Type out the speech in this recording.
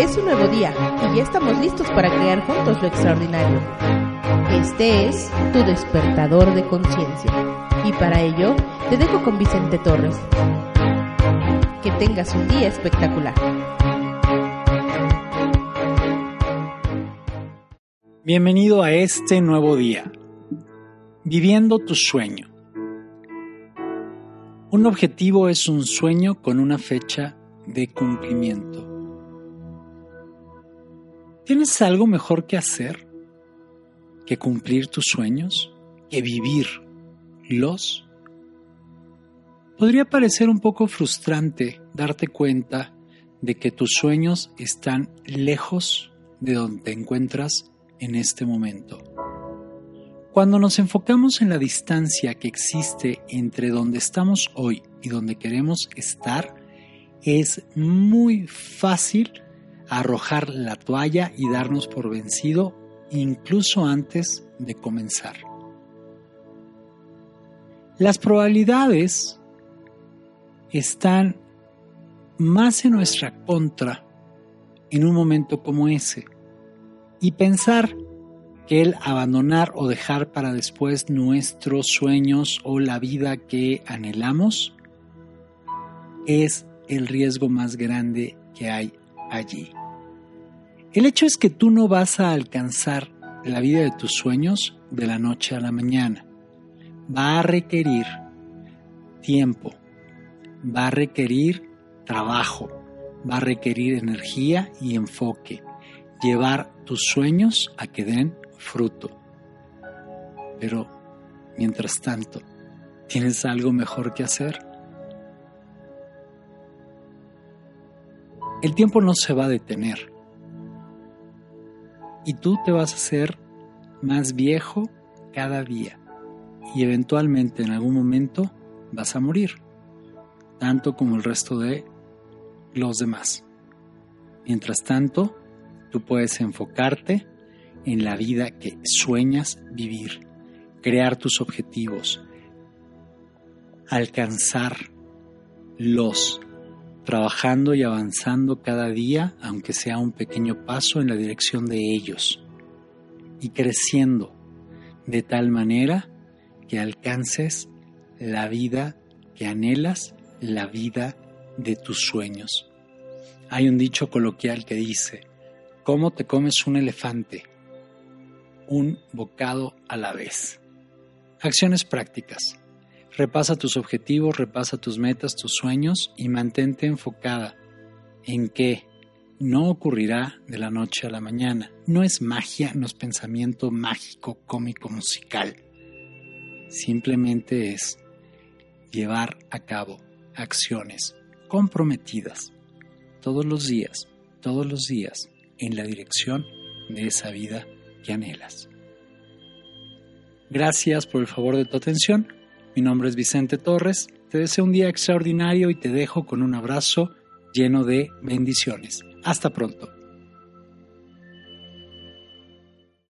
Es un nuevo día y ya estamos listos para crear juntos lo extraordinario. Este es tu despertador de conciencia y para ello te dejo con Vicente Torres. Que tengas un día espectacular. Bienvenido a este nuevo día, viviendo tu sueño. Un objetivo es un sueño con una fecha de cumplimiento. ¿Tienes algo mejor que hacer que cumplir tus sueños, que vivirlos? Podría parecer un poco frustrante darte cuenta de que tus sueños están lejos de donde te encuentras en este momento. Cuando nos enfocamos en la distancia que existe entre donde estamos hoy y donde queremos estar, es muy fácil arrojar la toalla y darnos por vencido incluso antes de comenzar. Las probabilidades están más en nuestra contra en un momento como ese y pensar que el abandonar o dejar para después nuestros sueños o la vida que anhelamos es el riesgo más grande que hay allí. El hecho es que tú no vas a alcanzar la vida de tus sueños de la noche a la mañana. Va a requerir tiempo, va a requerir trabajo, va a requerir energía y enfoque llevar tus sueños a que den fruto. Pero, mientras tanto, ¿tienes algo mejor que hacer? El tiempo no se va a detener. Y tú te vas a hacer más viejo cada día. Y eventualmente en algún momento vas a morir. Tanto como el resto de los demás. Mientras tanto, Tú puedes enfocarte en la vida que sueñas vivir, crear tus objetivos, alcanzarlos, trabajando y avanzando cada día, aunque sea un pequeño paso en la dirección de ellos, y creciendo de tal manera que alcances la vida que anhelas, la vida de tus sueños. Hay un dicho coloquial que dice, ¿Cómo te comes un elefante? Un bocado a la vez. Acciones prácticas. Repasa tus objetivos, repasa tus metas, tus sueños y mantente enfocada en que no ocurrirá de la noche a la mañana. No es magia, no es pensamiento mágico, cómico, musical. Simplemente es llevar a cabo acciones comprometidas todos los días, todos los días, en la dirección de esa vida que anhelas. Gracias por el favor de tu atención. Mi nombre es Vicente Torres. Te deseo un día extraordinario y te dejo con un abrazo lleno de bendiciones. Hasta pronto.